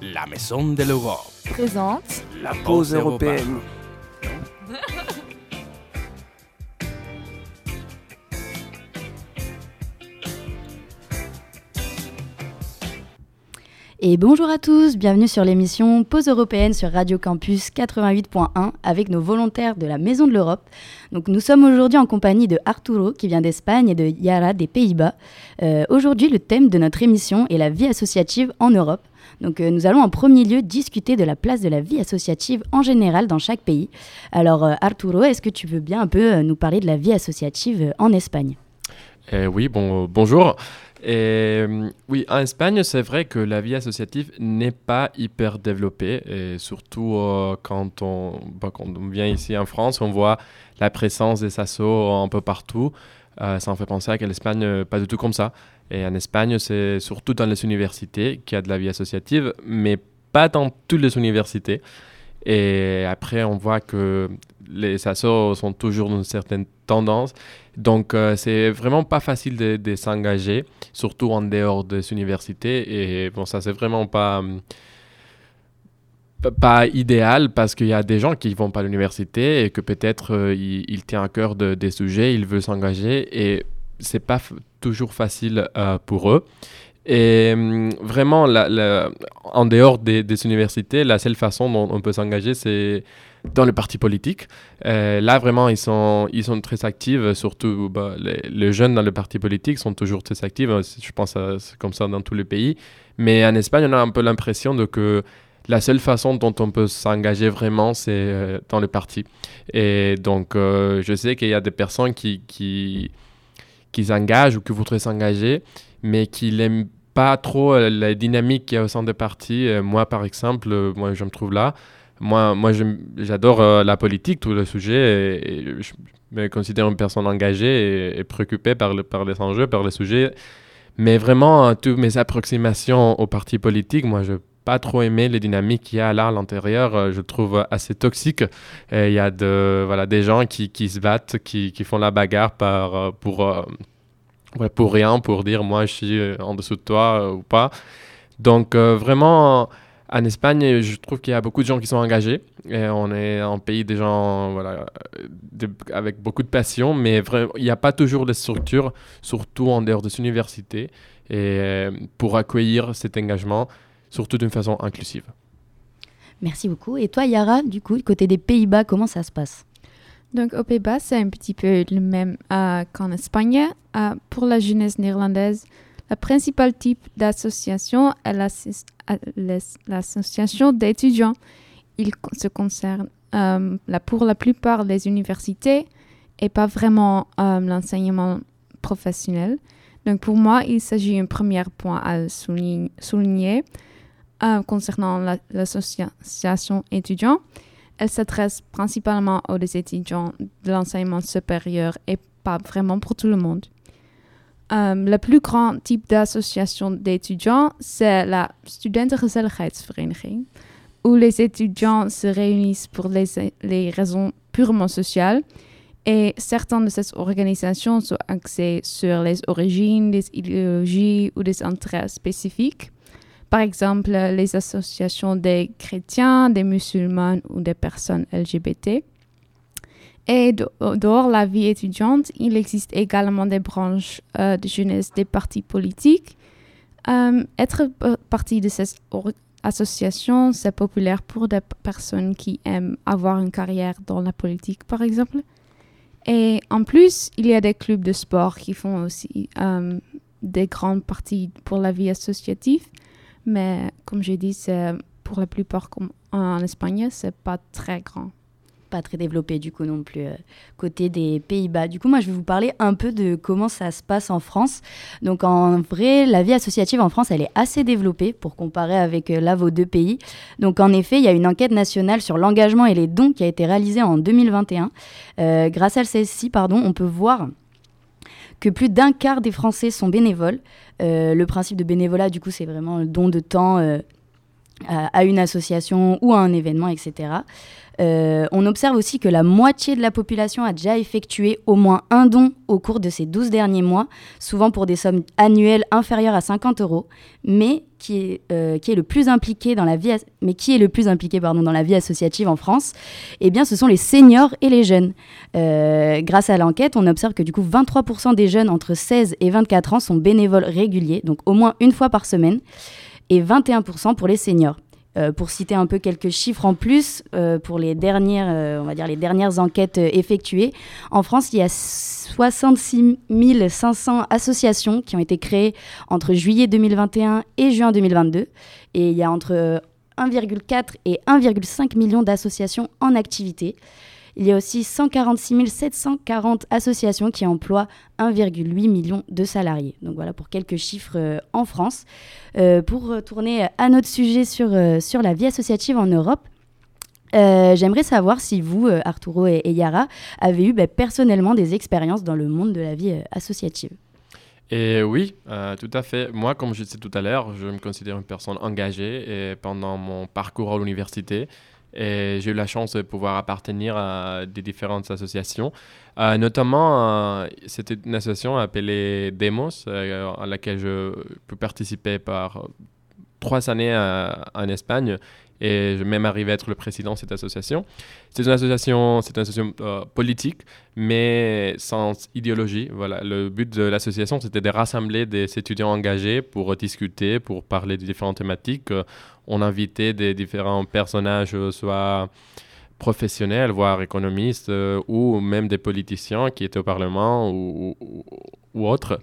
La Maison de l'Europe présente la Pause européenne. Et bonjour à tous, bienvenue sur l'émission Pause européenne sur Radio Campus 88.1 avec nos volontaires de la Maison de l'Europe. Donc nous sommes aujourd'hui en compagnie de Arturo qui vient d'Espagne et de Yara des Pays-Bas. Euh, aujourd'hui le thème de notre émission est la vie associative en Europe. Donc euh, nous allons en premier lieu discuter de la place de la vie associative en général dans chaque pays. Alors euh, Arturo, est-ce que tu veux bien un peu euh, nous parler de la vie associative en Espagne? Eh oui, bon, bonjour. Oui, en Espagne, c'est vrai que la vie associative n'est pas hyper développée, et surtout quand, on, bah, quand on vient ici en France, on voit la présence des assos un peu partout. Ça en fait penser à que l'Espagne, pas du tout comme ça. Et en Espagne, c'est surtout dans les universités qu'il y a de la vie associative, mais pas dans toutes les universités. Et après, on voit que les assos sont toujours d'une certaine tendance. Donc, euh, c'est vraiment pas facile de, s'engager, surtout en dehors des universités. Et bon, ça, c'est vraiment pas, p- pas idéal parce qu'il y a des gens qui vont pas à l'université et que peut-être euh, ils tiennent à cœur de- des sujets, ils veulent s'engager et c'est pas toujours facile euh, pour eux. Et hum, vraiment, la- en dehors des, universités, la seule façon dont on peut s'engager, c'est dans le parti politique. Euh, là, vraiment, ils sont, ils sont très actifs, surtout bah, les, les jeunes dans le parti politique sont toujours très actifs. Euh, Je pense que c'est comme ça dans tous les pays. Mais en Espagne, on a un peu l'impression que la seule façon dont on peut s'engager vraiment, c'est euh, dans le parti. Et donc, euh, je sais qu'il y a des personnes qui, qui s'engagent ou qui voudraient s'engager, mais qui n'aiment pas trop euh, la dynamique qu'il y a au sein des partis. Euh, moi, par exemple, euh, moi, je me trouve là. Moi, moi j'adore la politique, tous les sujets, et, je me considère une personne engagée et, préoccupée par, le, par les enjeux, par les sujets. Mais vraiment, toutes mes approximations au parti politique, moi, je pas trop aimé les dynamiques qu'il y a là à l'intérieur. euh, Je trouve assez toxique. Il y a de, voilà, des gens qui, qui se battent, qui, qui font la bagarre par, euh, pour, euh, pour rien, pour dire moi, je suis euh, en dessous de toi euh, ou pas. Donc, euh, vraiment, en Espagne, je trouve qu'il y a beaucoup de gens qui sont engagés. Et on est un pays des gens voilà, avec beaucoup de passion, mais il n'y a pas toujours de structures, surtout en dehors des universités, et, euh, pour accueillir cet engagement, surtout d'une façon inclusive. Merci beaucoup. Et toi Yara, du coup, côté des Pays-Bas, comment ça se passe? Donc aux Pays-Bas, c'est un petit peu le même euh, qu'en Espagne. Euh, pour la jeunesse néerlandaise, le principal type d'association est euh, l'as- l'association d'étudiants. Il se concerne euh, la- pour la plupart des universités et pas vraiment euh, l'enseignement professionnel. Donc pour moi, il s'agit d'un premier point à souligner, souligner, euh, concernant la- l'association étudiant. Elle s'adresse principalement aux étudiants de l'enseignement supérieur et pas vraiment pour tout le monde. Euh, le plus grand type d'association d'étudiants, c'est la Studentengezelligheidsvereniging, où les étudiants se réunissent pour les, les raisons purement sociales. Et certaines de ces organisations sont axées sur les origines, des idéologies ou des intérêts spécifiques. Par exemple, les associations des chrétiens, des musulmans ou des personnes LGBT. Et de- dehors la vie étudiante, il existe également des branches euh, de jeunesse des partis politiques. Euh, être partie de ces associations, c'est populaire pour des personnes qui aiment avoir une carrière dans la politique, par exemple. Et en plus, il y a des clubs de sport qui font aussi euh, des grandes parties pour la vie associative. Mais comme j'ai dit, c'est pour la plupart, en Espagne, c'est pas très grand. pas très développé du coup non plus euh, côté des Pays-Bas. Du coup, moi, je vais vous parler un peu de comment ça se passe en France. Donc, en vrai, la vie associative en France, elle est assez développée pour comparer avec euh, là vos deux pays. Donc, en effet, il y a une enquête nationale sur l'engagement et les dons qui a été réalisée en 2021. Euh, grâce à celle-ci, pardon, on peut voir que plus d'un quart des Français sont bénévoles. Euh, le principe de bénévolat, du coup, c'est vraiment le don de temps. À une association ou à un événement, etc. Euh, on observe aussi que la moitié de la population a déjà effectué au moins un don au cours de ces 12 derniers mois, souvent pour des sommes annuelles inférieures à 50 euros, mais qui est, euh, qui est le plus impliqué dans la vie, mais qui est le plus impliqué pardon, dans la vie associative en France Eh bien, ce sont les seniors et les jeunes. Euh, grâce à l'enquête, on observe que du coup, 23% des jeunes entre 16 et 24 ans sont bénévoles réguliers, donc au moins une fois par semaine, et 21% pour les seniors. Euh, pour citer un peu quelques chiffres en plus, euh, pour les dernières, euh, on va dire les dernières enquêtes effectuées, en France, il y a 66 500 associations qui ont été créées entre juillet 2021 et juin 2022. Et il y a entre 1,4 et 1,5 million d'associations en activité. Il y a aussi 146 740 associations qui emploient 1,8 million de salariés. Donc voilà pour quelques chiffres euh, en France. Euh, pour retourner à notre sujet sur, euh, sur la vie associative en Europe, J'aimerais savoir si vous, Arturo et, Yara, avez eu ben, personnellement des expériences dans le monde de la vie associative. Et oui, tout à fait. Moi, comme je disais tout à l'heure, je me considère une personne engagée et pendant mon parcours à l'université, et j'ai eu la chance de pouvoir appartenir à des différentes associations. Euh, notamment, euh, c'était une association appelée Demos, euh, à laquelle je peux participer par trois années en Espagne et je même arrivé à être le président de cette association. C'est une association, c'est une association politique, mais sans idéologie. Voilà, le but de l'association, c'était de rassembler des étudiants engagés pour discuter, pour parler de différentes thématiques on invitait des différents personnages, euh, soit professionnels, voire économistes, euh, ou même des politiciens qui étaient au Parlement ou, autres,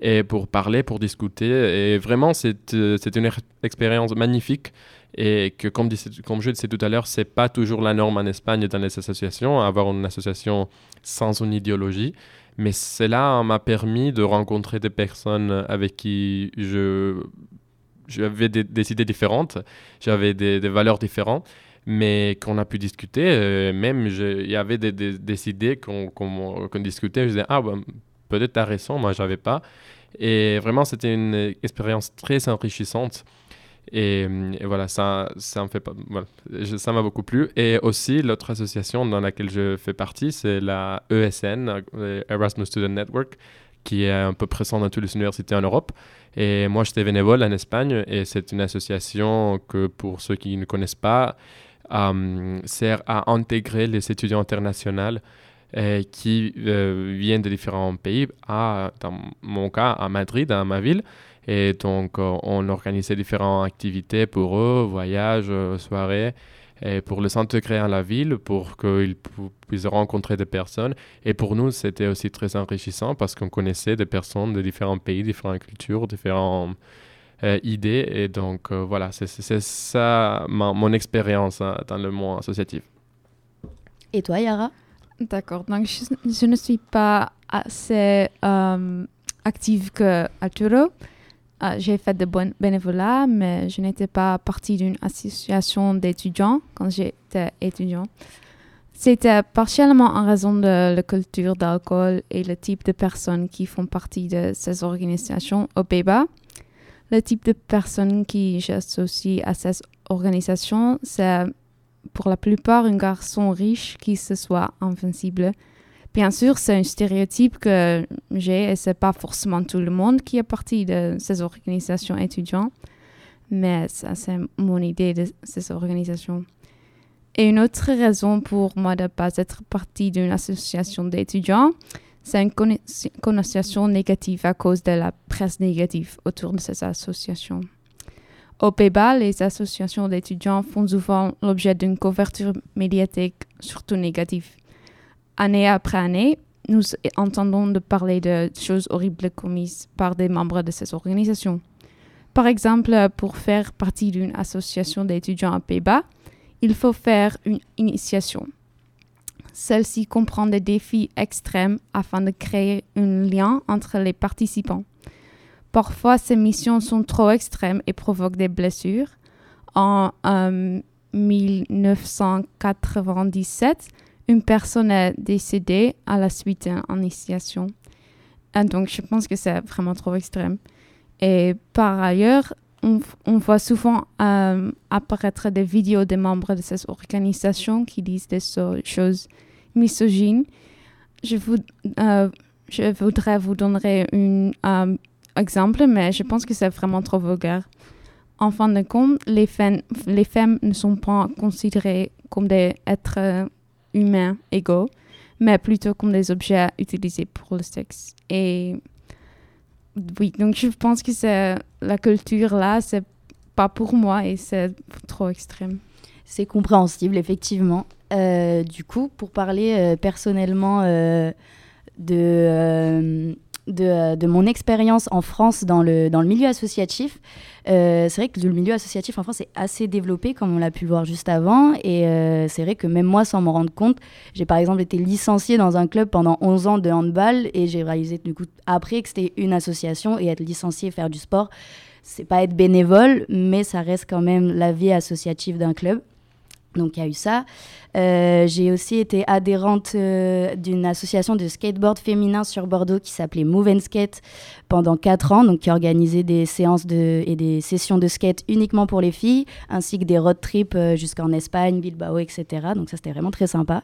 et pour parler, pour discuter. Et vraiment, c'est euh, une expérience magnifique. Et que, comme, comme je disais tout à l'heure, c'est pas toujours la norme en Espagne dans les associations, avoir une association sans une idéologie. Mais cela m'a permis de rencontrer des personnes avec qui j'avais des, idées différentes, j'avais des, valeurs différentes, mais qu'on a pu discuter, euh, même il y avait des, idées qu'on discutait, je disais, ah, ben, peut-être tu as raison, moi, j'avais pas. Et vraiment, c'était une expérience très enrichissante. Et, voilà, ça, m'a beaucoup plu. Et aussi, l'autre association dans laquelle je fais partie, c'est la ESN, euh, Erasmus Student Network, qui est un peu présente dans toutes les universités en Europe. Et moi, j'étais bénévole en Espagne et c'est une association que, pour ceux qui ne connaissent pas, sert à intégrer les étudiants internationaux euh, qui euh, viennent de différents pays, à, dans mon cas, à Madrid, dans ma ville. Et donc, on organisait différentes activités pour eux, voyages, soirées pour les intégrer à la ville, pour qu'ils puissent rencontrer des personnes. Et pour nous, c'était aussi très enrichissant parce qu'on connaissait des personnes de différents pays, différentes cultures, différentes euh, idées. Et donc, euh, voilà, c'est ça mon expérience hein, dans le monde associatif. Et toi, Yara? D'accord. Donc, je, ne suis pas assez euh, active que Arturo. J'ai fait de bon bénévolat, mais je n'étais pas partie d'une association d'étudiants quand j'étais étudiant. C'était partiellement en raison de la culture d'alcool et le type de personnes qui font partie de ces organisations au Pays-Bas. Le type de personnes qui j'associe à ces organisations, c'est pour la plupart un garçon riche qui se soit invincible Bien sûr, c'est un stéréotype que j'ai et c'est pas forcément tout le monde qui est parti de ces organisations étudiantes, mais ça, c'est mon idée de ces organisations. Et une autre raison pour moi de ne pas être partie d'une association d'étudiants, c'est une connotation négative à cause de la presse négative autour de ces associations. Au Pays-Bas, les associations d'étudiants font souvent l'objet d'une couverture médiatique surtout négative année après année, nous entendons de parler de choses horribles commises par des membres de ces organisations. Par exemple, pour faire partie d'une association d'étudiants à Pays-Bas, il faut faire une initiation. Celle-ci comprend des défis extrêmes afin de créer un lien entre les participants. Parfois, ces missions sont trop extrêmes et provoquent des blessures. En 1997, euh, une personne est décédée à la suite d'une initiation. donc, je pense que c'est vraiment trop extrême. Et par ailleurs, on, voit souvent euh, apparaître des vidéos des membres de ces organisations qui disent des choses vous, euh, je voudrais vous donner un exemple, mais je pense que c'est vraiment trop vulgaire. En fin de compte, les, femmes, les femmes ne sont pas considérées comme des êtres humains égaux, mais plutôt comme des objets utilisés pour le sexe. Et oui, donc je pense que c'est la culture là, c'est pas pour moi et c'est trop extrême. C'est compréhensible, effectivement. Euh, du coup, pour parler euh, personnellement euh, de de, mon expérience en France dans le, dans le milieu associatif, c'est vrai que le milieu associatif en France est assez développé, comme on l'a pu voir juste avant. Et c'est vrai que même moi, sans m'en rendre compte, j'ai par exemple été licenciée dans un club pendant 11 ans de handball et j'ai réalisé du coup après que c'était une association et être licenciée, faire du sport, c'est pas être bénévole, mais ça reste quand même la vie associative d'un club. Donc il y a eu ça. Euh, j'ai aussi été adhérente euh, d'une association de skateboard féminin sur Bordeaux qui s'appelait Move and Skate pendant 4 ans, donc qui organisait des séances et des sessions de skate uniquement pour les filles, ainsi que des road trips euh, jusqu'en Espagne, Bilbao, etc. Donc ça c'était vraiment très sympa.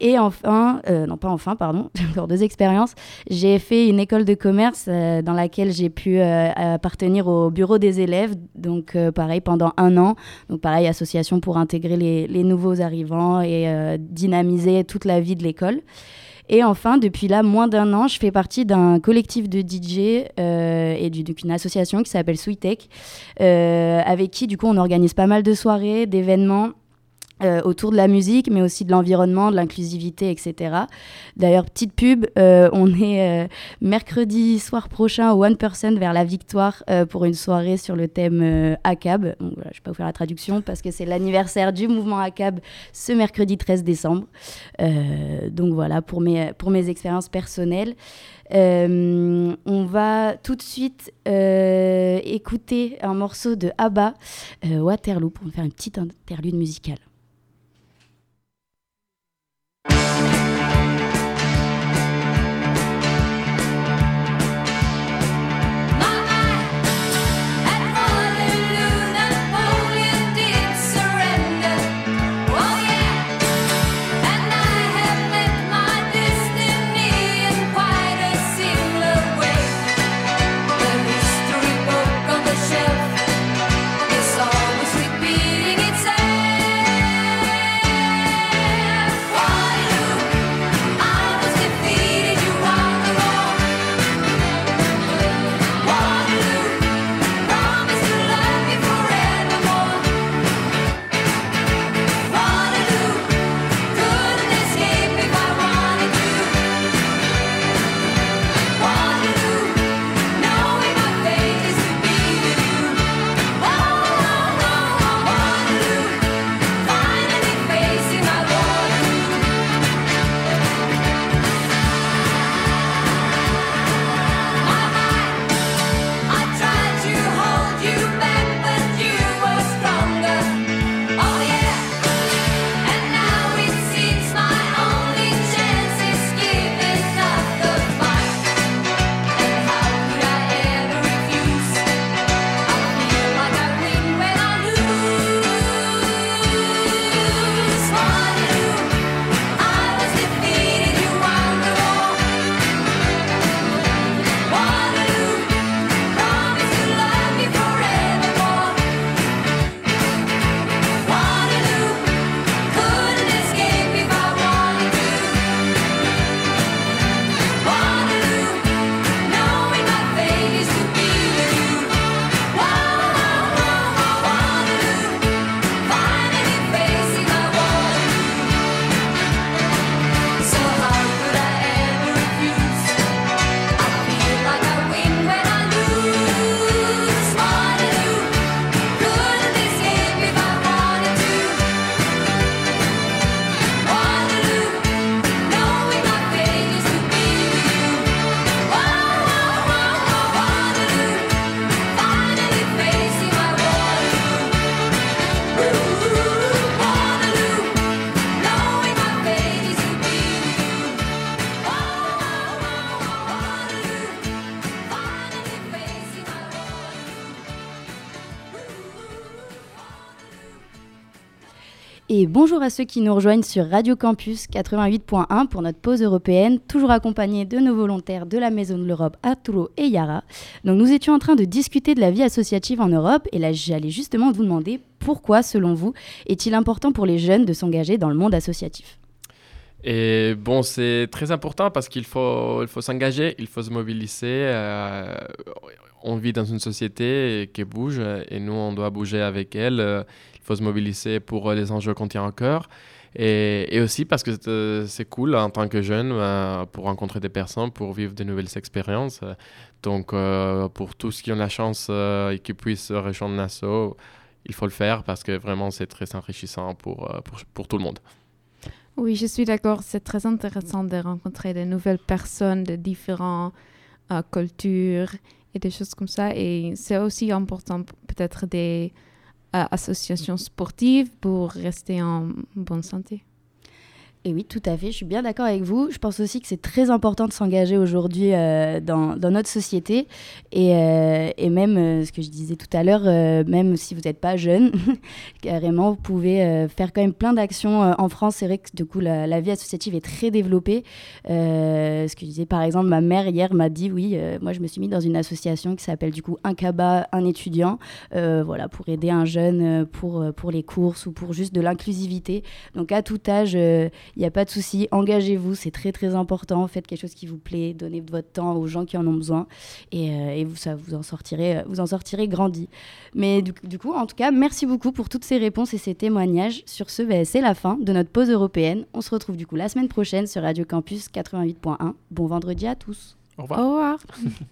Et enfin, euh, non pas enfin, pardon, j'ai encore deux expériences. J'ai fait une école de commerce euh, dans laquelle j'ai pu euh, appartenir au bureau des élèves, donc pareil pendant un an. Donc pareil, association pour intégrer les, nouveaux arrivants et dynamiser toute la vie de l'école. Et enfin, depuis là, moins d'un an, je fais partie d'un collectif de DJ et d'une association qui s'appelle Sweetech, avec qui, du coup, on organise pas mal de soirées, d'événements euh, autour de la musique, mais aussi de l'environnement, de l'inclusivité, etc. D'ailleurs, petite pub, euh, on est euh, mercredi soir prochain au One Person vers la Victoire pour une soirée sur le thème ACAB. je ne vais pas vous faire la traduction parce que c'est l'anniversaire du mouvement ACAB ce mercredi 13 décembre. donc voilà pour mes, pour mes expériences personnelles. on va tout de suite écouter un morceau de ABBA, Waterloo, pour me faire une petite interlude musicale. Et bonjour à ceux qui nous rejoignent sur Radio Campus 88.1 pour notre pause européenne, toujours accompagnés de nos volontaires de la Maison de l'Europe, Arturo et Yara. Nous étions en train de discuter de la vie associative en Europe et là j'allais justement vous demander pourquoi, selon vous, est-il important pour les jeunes de s'engager dans le monde associatif? Et bon, c'est très important parce qu'il faut, il faut s'engager, il faut se mobiliser. Euh, on vit dans une société qui bouge et nous, on doit bouger avec elle. Il faut se mobiliser pour les enjeux qu'on tient en cœur. Et, aussi parce que c'est cool en tant que jeune euh, pour rencontrer des personnes, pour vivre de nouvelles expériences. Donc, euh, pour tous qui ont la chance et qui puissent rejoindre Nassau, il faut le faire parce que vraiment, c'est très enrichissant pour, pour, pour tout le monde. Oui, je suis d'accord. C'est très intéressant de rencontrer de nouvelles personnes de différentes euh, cultures et des choses comme ça. Et c'est aussi important peut-être des euh, associations sportives pour rester en bonne santé. Et oui, tout à fait, je suis bien d'accord avec vous. Je pense aussi que c'est très important de s'engager aujourd'hui euh, dans, notre société. Et, euh, même, euh, ce que je disais tout à l'heure, même si vous n'êtes pas jeune, carrément, vous pouvez faire quand même plein d'actions. en France, c'est vrai que du coup, la, vie associative est très développée. ce que je disais, par exemple, ma mère hier m'a dit, oui, moi je me suis mis dans une association qui s'appelle du coup Un Kaba, un étudiant, voilà, pour aider un jeune pour, pour les courses ou pour juste de l'inclusivité. Donc à tout âge, il n'y a pas de souci, engagez-vous, c'est très très important. Faites quelque chose qui vous plaît, donnez votre temps aux gens qui en ont besoin et, euh, vous, ça, vous, en sortirez, euh, vous en sortirez grandi. Mais du, coup, en tout cas, merci beaucoup pour toutes ces réponses et ces témoignages. Sur ce, ben, c'est la fin de notre pause européenne. On se retrouve du coup la semaine prochaine sur Radio Campus 88.1. Bon vendredi à tous. Au revoir. Au revoir.